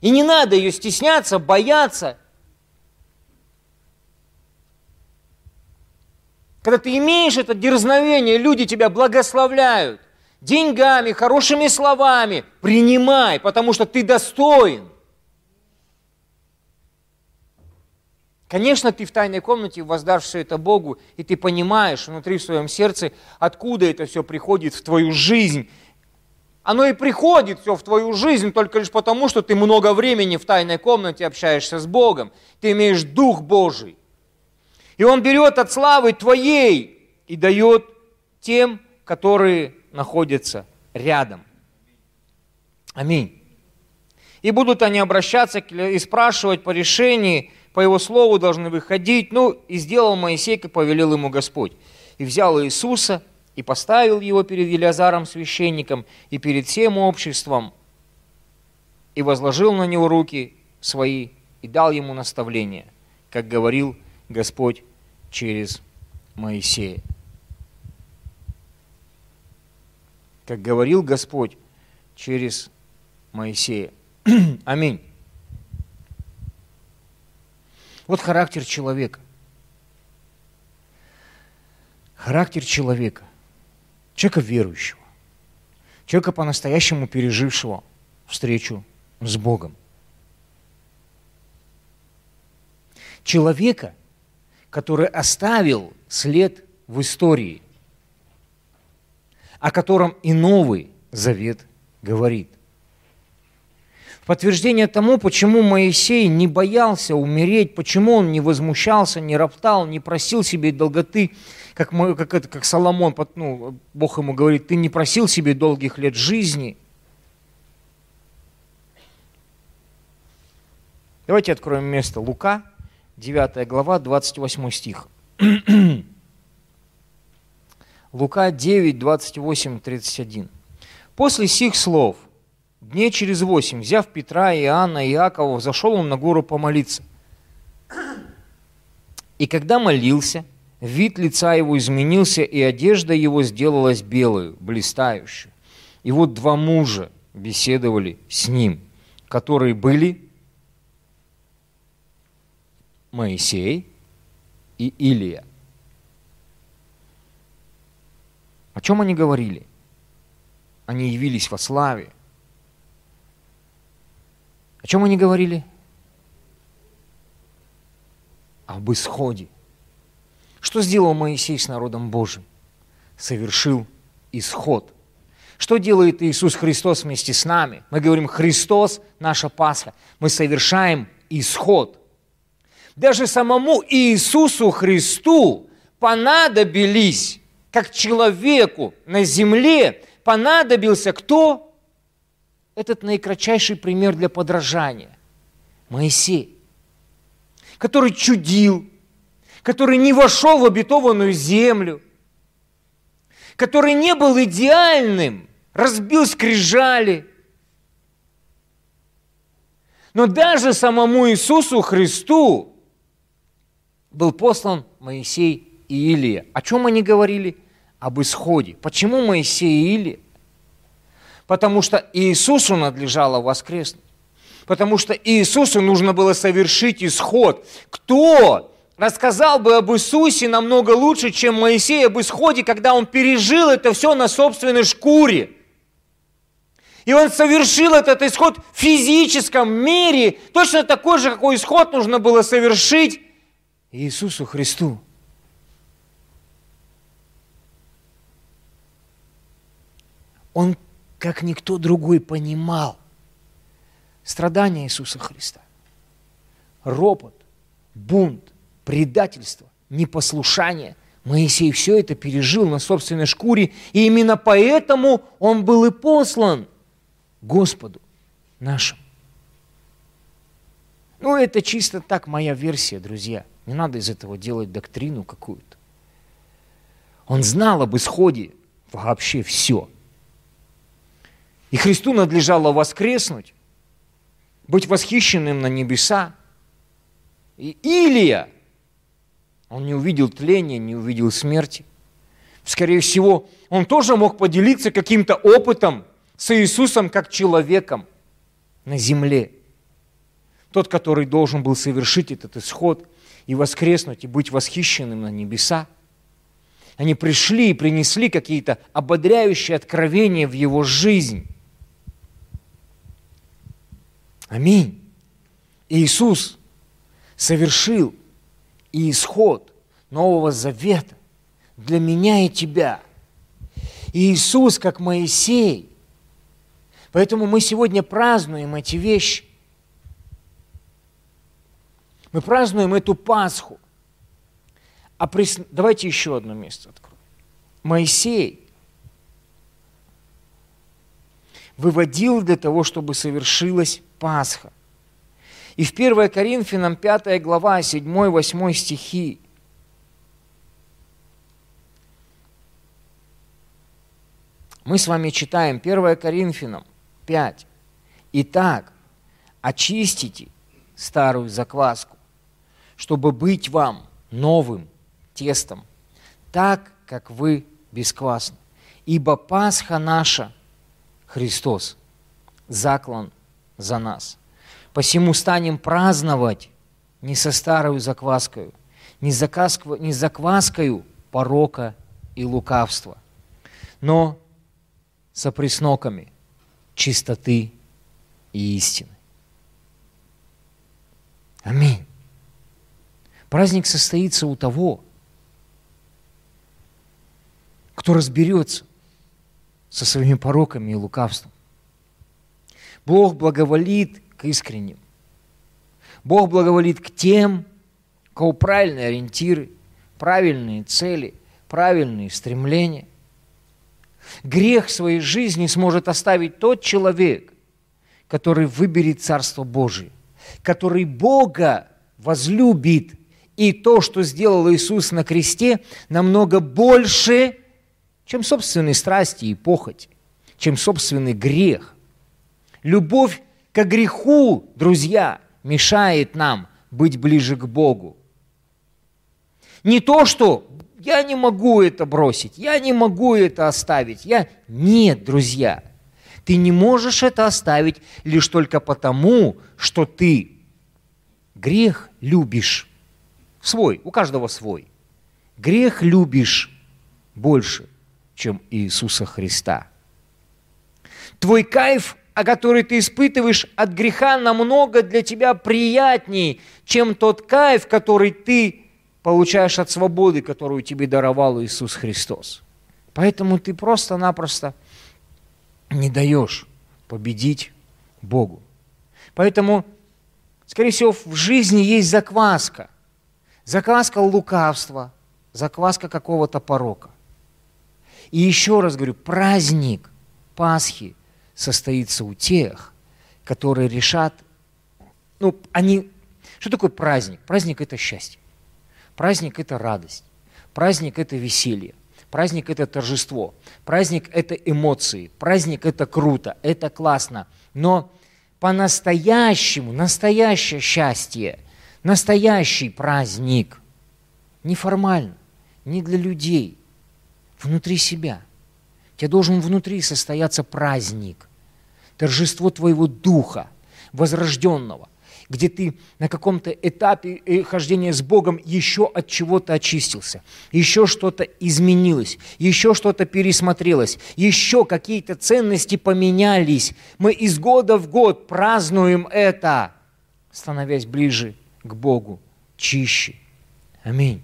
И не надо ее стесняться, бояться Когда ты имеешь это дерзновение, люди тебя благословляют деньгами, хорошими словами. Принимай, потому что ты достоин. Конечно, ты в тайной комнате воздашь это Богу, и ты понимаешь внутри в своем сердце, откуда это все приходит в твою жизнь. Оно и приходит все в твою жизнь только лишь потому, что ты много времени в тайной комнате общаешься с Богом. Ты имеешь Дух Божий. И Он берет от славы твоей и дает тем, которые находятся рядом. Аминь. И будут они обращаться и спрашивать по решению, по его слову должны выходить. Ну, и сделал Моисей, как повелел ему Господь. И взял Иисуса, и поставил его перед Елиазаром священником, и перед всем обществом, и возложил на него руки свои, и дал ему наставление, как говорил Господь через Моисея. Как говорил Господь через Моисея. Аминь. Вот характер человека. Характер человека. Человека верующего. Человека по-настоящему пережившего встречу с Богом. Человека – который оставил след в истории, о котором и Новый Завет говорит. В подтверждение тому, почему Моисей не боялся умереть, почему он не возмущался, не роптал, не просил себе долготы, как, как, это как Соломон, ну, Бог ему говорит, ты не просил себе долгих лет жизни. Давайте откроем место Лука, 9 глава, 28 стих. Лука 9, 28, 31. После сих слов, дней через восемь, взяв Петра, Иоанна и Иакова, зашел он на гору помолиться. И когда молился, вид лица его изменился, и одежда его сделалась белую, блистающую. И вот два мужа беседовали с ним, которые были Моисей и Илия. О чем они говорили? Они явились во славе. О чем они говорили? Об исходе. Что сделал Моисей с народом Божьим? Совершил исход. Что делает Иисус Христос вместе с нами? Мы говорим, Христос – наша Пасха. Мы совершаем исход. Даже самому Иисусу Христу понадобились как человеку на земле понадобился кто? Этот наикратчайший пример для подражания. Моисей, который чудил, который не вошел в обетованную землю, который не был идеальным, разбил скрижали. Но даже самому Иисусу Христу был послан Моисей и Илия. О чем они говорили? об исходе. Почему Моисей и Или? Потому что Иисусу надлежало воскреснуть. Потому что Иисусу нужно было совершить исход. Кто рассказал бы об Иисусе намного лучше, чем Моисей об исходе, когда он пережил это все на собственной шкуре? И он совершил этот исход в физическом мире, точно такой же, какой исход нужно было совершить Иисусу Христу. Он, как никто другой, понимал страдания Иисуса Христа. Ропот, бунт, предательство, непослушание. Моисей все это пережил на собственной шкуре, и именно поэтому он был и послан Господу нашему. Ну, это чисто так моя версия, друзья. Не надо из этого делать доктрину какую-то. Он знал об исходе вообще все – и Христу надлежало воскреснуть, быть восхищенным на небеса. И Илия, он не увидел тления, не увидел смерти. Скорее всего, он тоже мог поделиться каким-то опытом с Иисусом как человеком на земле. Тот, который должен был совершить этот исход и воскреснуть, и быть восхищенным на небеса. Они пришли и принесли какие-то ободряющие откровения в его жизнь. Аминь. Иисус совершил исход Нового Завета для меня и тебя. И Иисус, как Моисей. Поэтому мы сегодня празднуем эти вещи. Мы празднуем эту Пасху. А прис... давайте еще одно место откроем. Моисей выводил для того, чтобы совершилась Пасха. И в 1 Коринфянам 5 глава, 7-8 стихи. Мы с вами читаем 1 Коринфянам 5. Итак, очистите старую закваску, чтобы быть вам новым тестом, так, как вы бесквасны. Ибо Пасха наша – Христос, заклан за нас. Посему станем праздновать не со старою закваскою, не, закасква, не закваскою порока и лукавства, но со пресноками чистоты и истины. Аминь. Праздник состоится у того, кто разберется со своими пороками и лукавством. Бог благоволит к искренним. Бог благоволит к тем, у кого правильные ориентиры, правильные цели, правильные стремления. Грех своей жизни сможет оставить тот человек, который выберет Царство Божие, который Бога возлюбит. И то, что сделал Иисус на кресте, намного больше, чем собственные страсти и похоть, чем собственный грех. Любовь к греху, друзья, мешает нам быть ближе к Богу. Не то, что я не могу это бросить, я не могу это оставить. Я... Нет, друзья, ты не можешь это оставить лишь только потому, что ты грех любишь. Свой, у каждого свой. Грех любишь больше, чем Иисуса Христа. Твой кайф, о который ты испытываешь от греха, намного для тебя приятней, чем тот кайф, который ты получаешь от свободы, которую тебе даровал Иисус Христос. Поэтому ты просто-напросто не даешь победить Богу. Поэтому, скорее всего, в жизни есть закваска. Закваска лукавства, закваска какого-то порока. И еще раз говорю, праздник Пасхи состоится у тех, которые решат, ну, они, что такое праздник? Праздник – это счастье. Праздник – это радость. Праздник – это веселье. Праздник – это торжество. Праздник – это эмоции. Праздник – это круто, это классно. Но по-настоящему, настоящее счастье, настоящий праздник, неформально, не для людей, внутри себя. У тебя должен внутри состояться праздник, торжество твоего духа, возрожденного, где ты на каком-то этапе э, хождения с Богом еще от чего-то очистился, еще что-то изменилось, еще что-то пересмотрелось, еще какие-то ценности поменялись. Мы из года в год празднуем это, становясь ближе к Богу, чище. Аминь.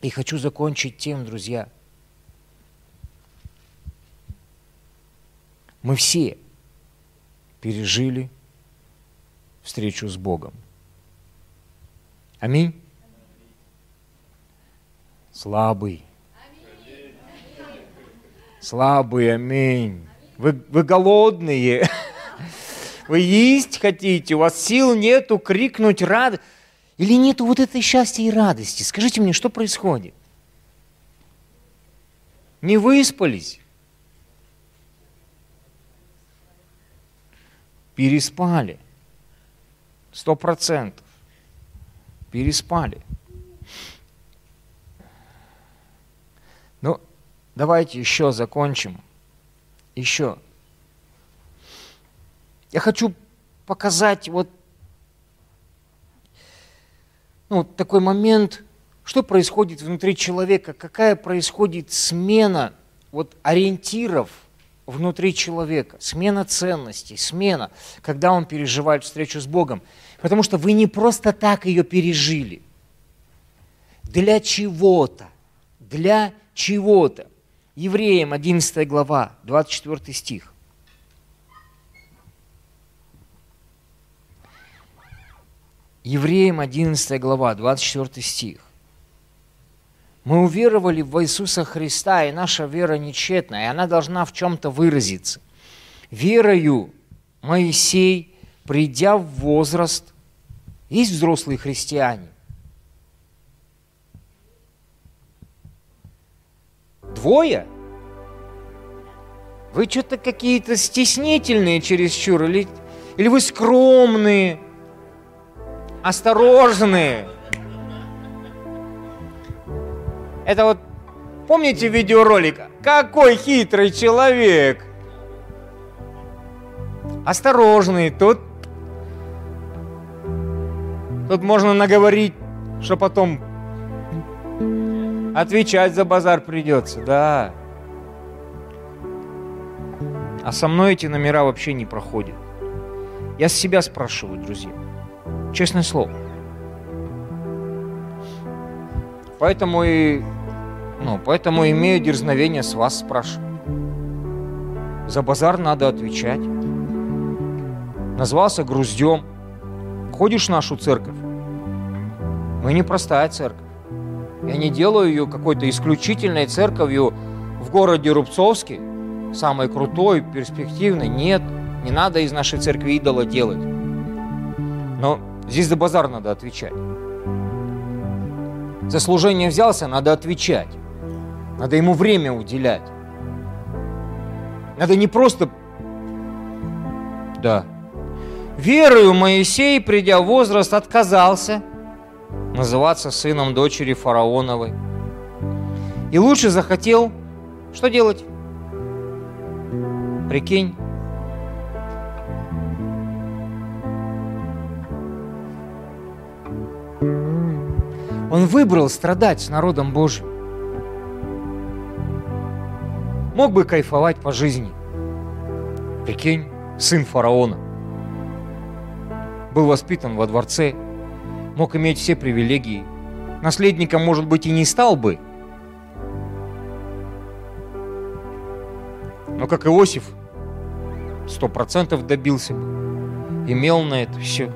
И хочу закончить тем, друзья. Мы все пережили встречу с Богом. Аминь. Слабый. Слабый, аминь. Вы, вы голодные. Вы есть хотите, у вас сил нету крикнуть рад. Или нету вот этой счастья и радости? Скажите мне, что происходит? Не выспались? Переспали. Сто процентов. Переспали. Ну, давайте еще закончим. Еще. Я хочу показать вот, ну, вот такой момент, что происходит внутри человека, какая происходит смена вот ориентиров – внутри человека, смена ценностей, смена, когда он переживает встречу с Богом. Потому что вы не просто так ее пережили. Для чего-то, для чего-то. Евреям 11 глава, 24 стих. Евреям 11 глава, 24 стих. Мы уверовали в Иисуса Христа, и наша вера нечетная, и она должна в чем-то выразиться. Верою Моисей, придя в возраст, есть взрослые христиане. Двое? Вы что-то какие-то стеснительные чересчур, или, или вы скромные, осторожные – Это вот, помните видеоролик? Какой хитрый человек! Осторожный, тут, тут можно наговорить, что потом отвечать за базар придется, да. А со мной эти номера вообще не проходят. Я с себя спрашиваю, друзья. Честное слово. Поэтому и ну, поэтому имею дерзновение с вас спрашивать. За базар надо отвечать. Назвался груздем. Ходишь в нашу церковь? Мы не простая церковь. Я не делаю ее какой-то исключительной церковью в городе Рубцовске, самой крутой, перспективной. Нет, не надо из нашей церкви идола делать. Но здесь за базар надо отвечать. За служение взялся, надо отвечать. Надо ему время уделять. Надо не просто... Да. Верою Моисей, придя в возраст, отказался называться сыном дочери фараоновой. И лучше захотел что делать? Прикинь. Он выбрал страдать с народом Божьим. Мог бы кайфовать по жизни. Прикинь, сын фараона. Был воспитан во дворце, мог иметь все привилегии. Наследником, может быть, и не стал бы. Но как Иосиф, сто процентов добился бы. Имел на это все.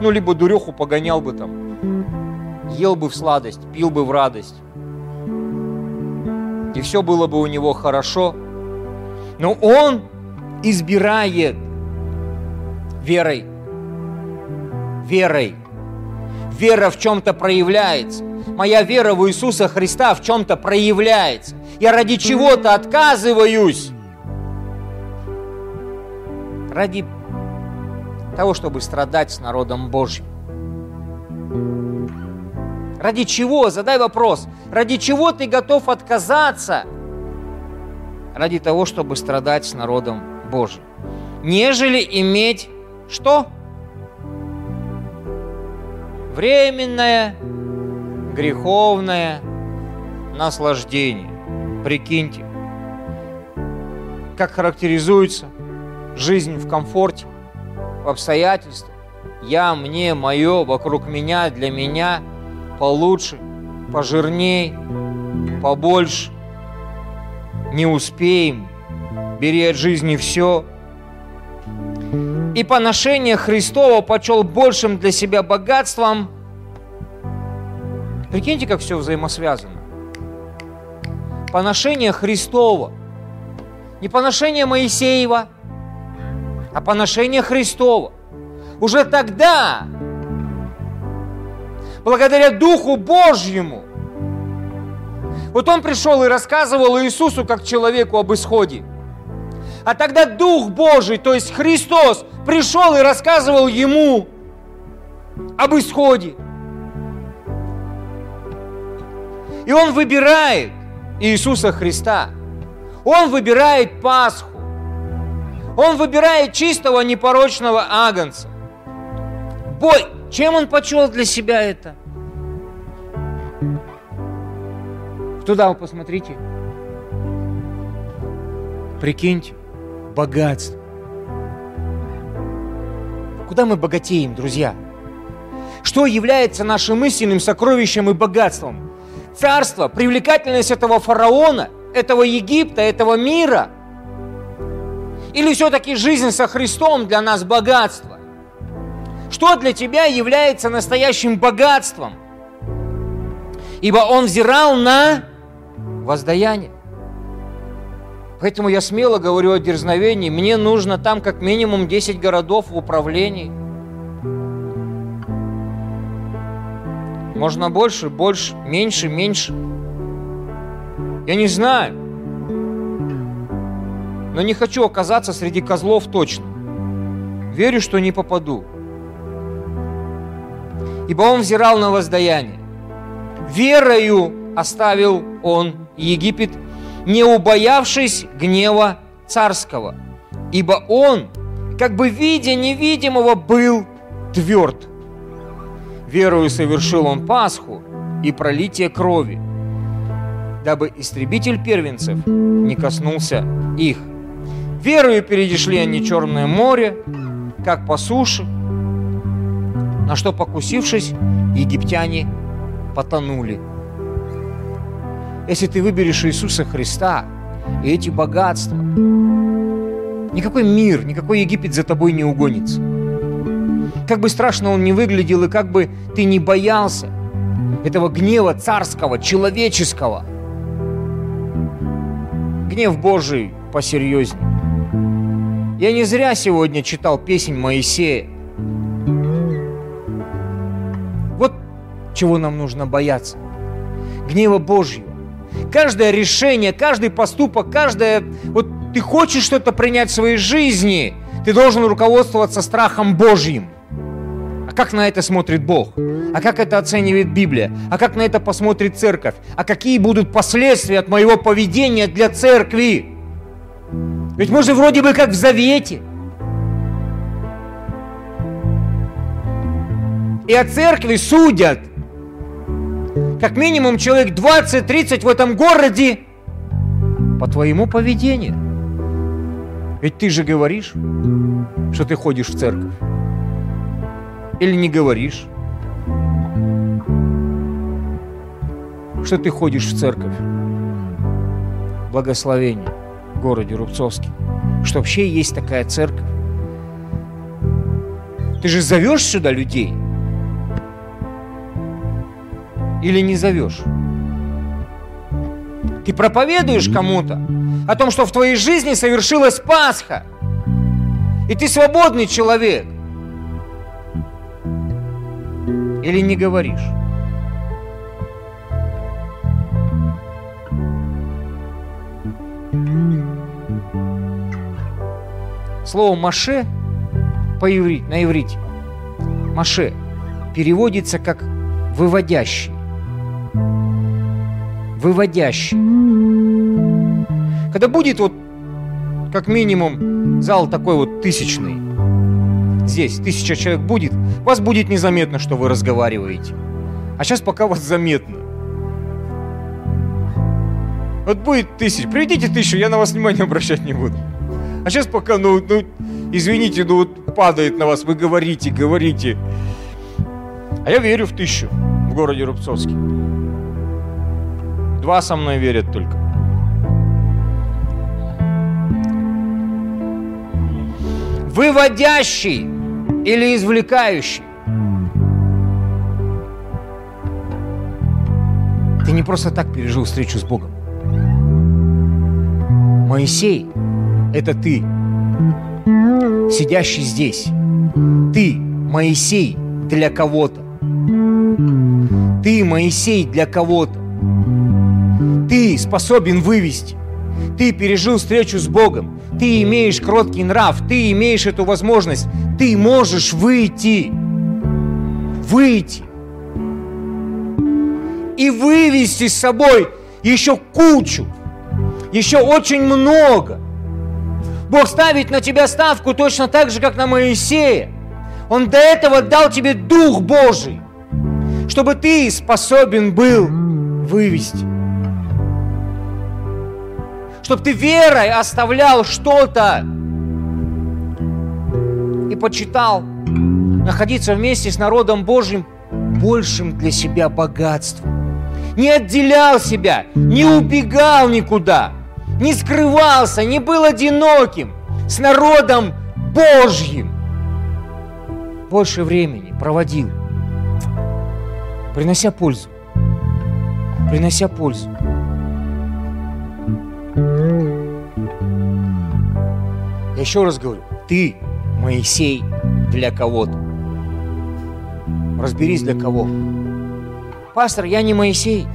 Ну, либо дуреху погонял бы там, ел бы в сладость, пил бы в радость. И все было бы у него хорошо. Но он избирает верой. Верой. Вера в чем-то проявляется. Моя вера в Иисуса Христа в чем-то проявляется. Я ради чего-то отказываюсь. Ради того, чтобы страдать с народом Божьим. Ради чего? Задай вопрос. Ради чего ты готов отказаться? Ради того, чтобы страдать с народом Божьим. Нежели иметь что? Временное, греховное наслаждение. Прикиньте, как характеризуется жизнь в комфорте, в обстоятельствах. Я, мне, мое, вокруг меня, для меня – получше, пожирней, побольше. Не успеем. Бери от жизни все. И поношение Христова почел большим для себя богатством. Прикиньте, как все взаимосвязано. Поношение Христова. Не поношение Моисеева, а поношение Христова. Уже тогда благодаря Духу Божьему. Вот он пришел и рассказывал Иисусу как человеку об исходе. А тогда Дух Божий, то есть Христос, пришел и рассказывал ему об исходе. И он выбирает Иисуса Христа. Он выбирает Пасху. Он выбирает чистого непорочного агнца. Бой, чем он почел для себя это? Туда вы посмотрите. Прикиньте, богатство. Куда мы богатеем, друзья? Что является нашим истинным сокровищем и богатством? Царство, привлекательность этого фараона, этого Египта, этого мира? Или все-таки жизнь со Христом для нас богатство? Что для тебя является настоящим богатством? Ибо он взирал на воздаяние. Поэтому я смело говорю о дерзновении. Мне нужно там как минимум 10 городов в управлении. Можно больше, больше, меньше, меньше. Я не знаю. Но не хочу оказаться среди козлов точно. Верю, что не попаду ибо он взирал на воздаяние. Верою оставил он Египет, не убоявшись гнева царского, ибо он, как бы видя невидимого, был тверд. Верою совершил он Пасху и пролитие крови, дабы истребитель первенцев не коснулся их. Верою перешли они Черное море, как по суше, на что, покусившись, египтяне потонули. Если ты выберешь Иисуса Христа и эти богатства, никакой мир, никакой Египет за тобой не угонится. Как бы страшно он ни выглядел, и как бы ты не боялся этого гнева царского, человеческого, гнев Божий посерьезнее. Я не зря сегодня читал песнь Моисея. Чего нам нужно бояться. Гнева Божьего. Каждое решение, каждый поступок, каждое... Вот ты хочешь что-то принять в своей жизни, ты должен руководствоваться страхом Божьим. А как на это смотрит Бог? А как это оценивает Библия? А как на это посмотрит церковь? А какие будут последствия от моего поведения для церкви? Ведь мы же вроде бы как в завете. И о церкви судят. Как минимум человек 20-30 в этом городе по твоему поведению. Ведь ты же говоришь, что ты ходишь в церковь. Или не говоришь, что ты ходишь в церковь. Благословение в городе Рубцовске. Что вообще есть такая церковь. Ты же зовешь сюда людей? Или не зовешь? Ты проповедуешь кому-то о том, что в твоей жизни совершилась Пасха. И ты свободный человек. Или не говоришь? Слово «маше» по иврит, на иврите, «маше» переводится как «выводящий» выводящий. Когда будет вот как минимум зал такой вот тысячный, здесь тысяча человек будет, вас будет незаметно, что вы разговариваете. А сейчас пока вас заметно. Вот будет тысяч, приведите тысячу, я на вас внимания обращать не буду. А сейчас пока, ну, ну, извините, ну вот падает на вас, вы говорите, говорите. А я верю в тысячу в городе Рубцовске. Два со мной верят только. Выводящий или извлекающий. Ты не просто так пережил встречу с Богом. Моисей – это ты, сидящий здесь. Ты, Моисей, для кого-то. Ты, Моисей, для кого-то. Ты способен вывести. Ты пережил встречу с Богом. Ты имеешь кроткий нрав. Ты имеешь эту возможность. Ты можешь выйти. Выйти. И вывести с собой еще кучу. Еще очень много. Бог ставит на тебя ставку точно так же, как на Моисея. Он до этого дал тебе Дух Божий, чтобы ты способен был вывести чтобы ты верой оставлял что-то и почитал находиться вместе с народом Божьим большим для себя богатством. Не отделял себя, не убегал никуда, не скрывался, не был одиноким, с народом Божьим. Больше времени проводил, принося пользу, принося пользу. Я еще раз говорю, ты Моисей для кого-то. Разберись для кого. Пастор, я не Моисей.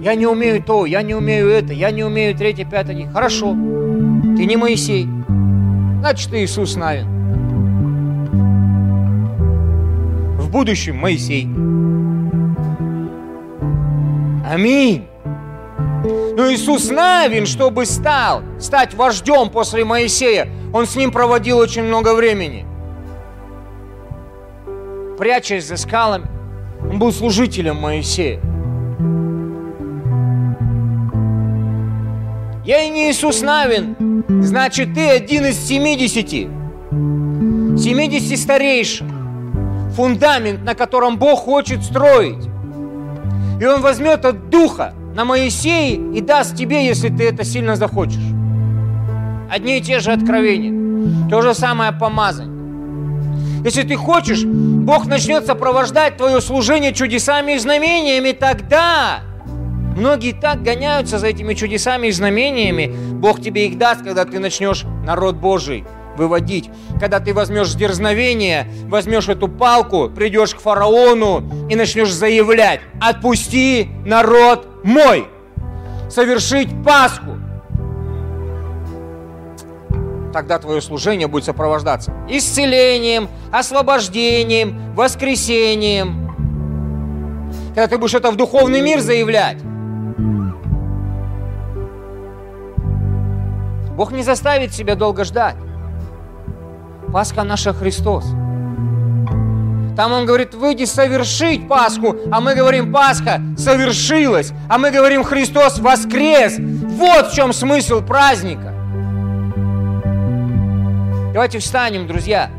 Я не умею то, я не умею это, я не умею третье, пятое. Хорошо, ты не Моисей. Значит, ты Иисус Навин. В будущем Моисей. Аминь. Но Иисус Навин, чтобы стал, стать вождем после Моисея, он с ним проводил очень много времени. Прячась за скалами, он был служителем Моисея. Я и не Иисус Навин, значит, ты один из семидесяти. Семидесяти старейших. Фундамент, на котором Бог хочет строить. И Он возьмет от Духа, на Моисее и даст тебе, если ты это сильно захочешь. Одни и те же откровения. То же самое помазание. Если ты хочешь, Бог начнет сопровождать твое служение чудесами и знамениями, тогда многие так гоняются за этими чудесами и знамениями. Бог тебе их даст, когда ты начнешь народ Божий выводить. Когда ты возьмешь дерзновение, возьмешь эту палку, придешь к фараону и начнешь заявлять, отпусти народ мой, совершить Пасху. Тогда твое служение будет сопровождаться исцелением, освобождением, воскресением. Когда ты будешь это в духовный мир заявлять, Бог не заставит себя долго ждать. Пасха наша Христос. Там он говорит, выйди совершить Пасху, а мы говорим, Пасха совершилась, а мы говорим, Христос воскрес. Вот в чем смысл праздника. Давайте встанем, друзья.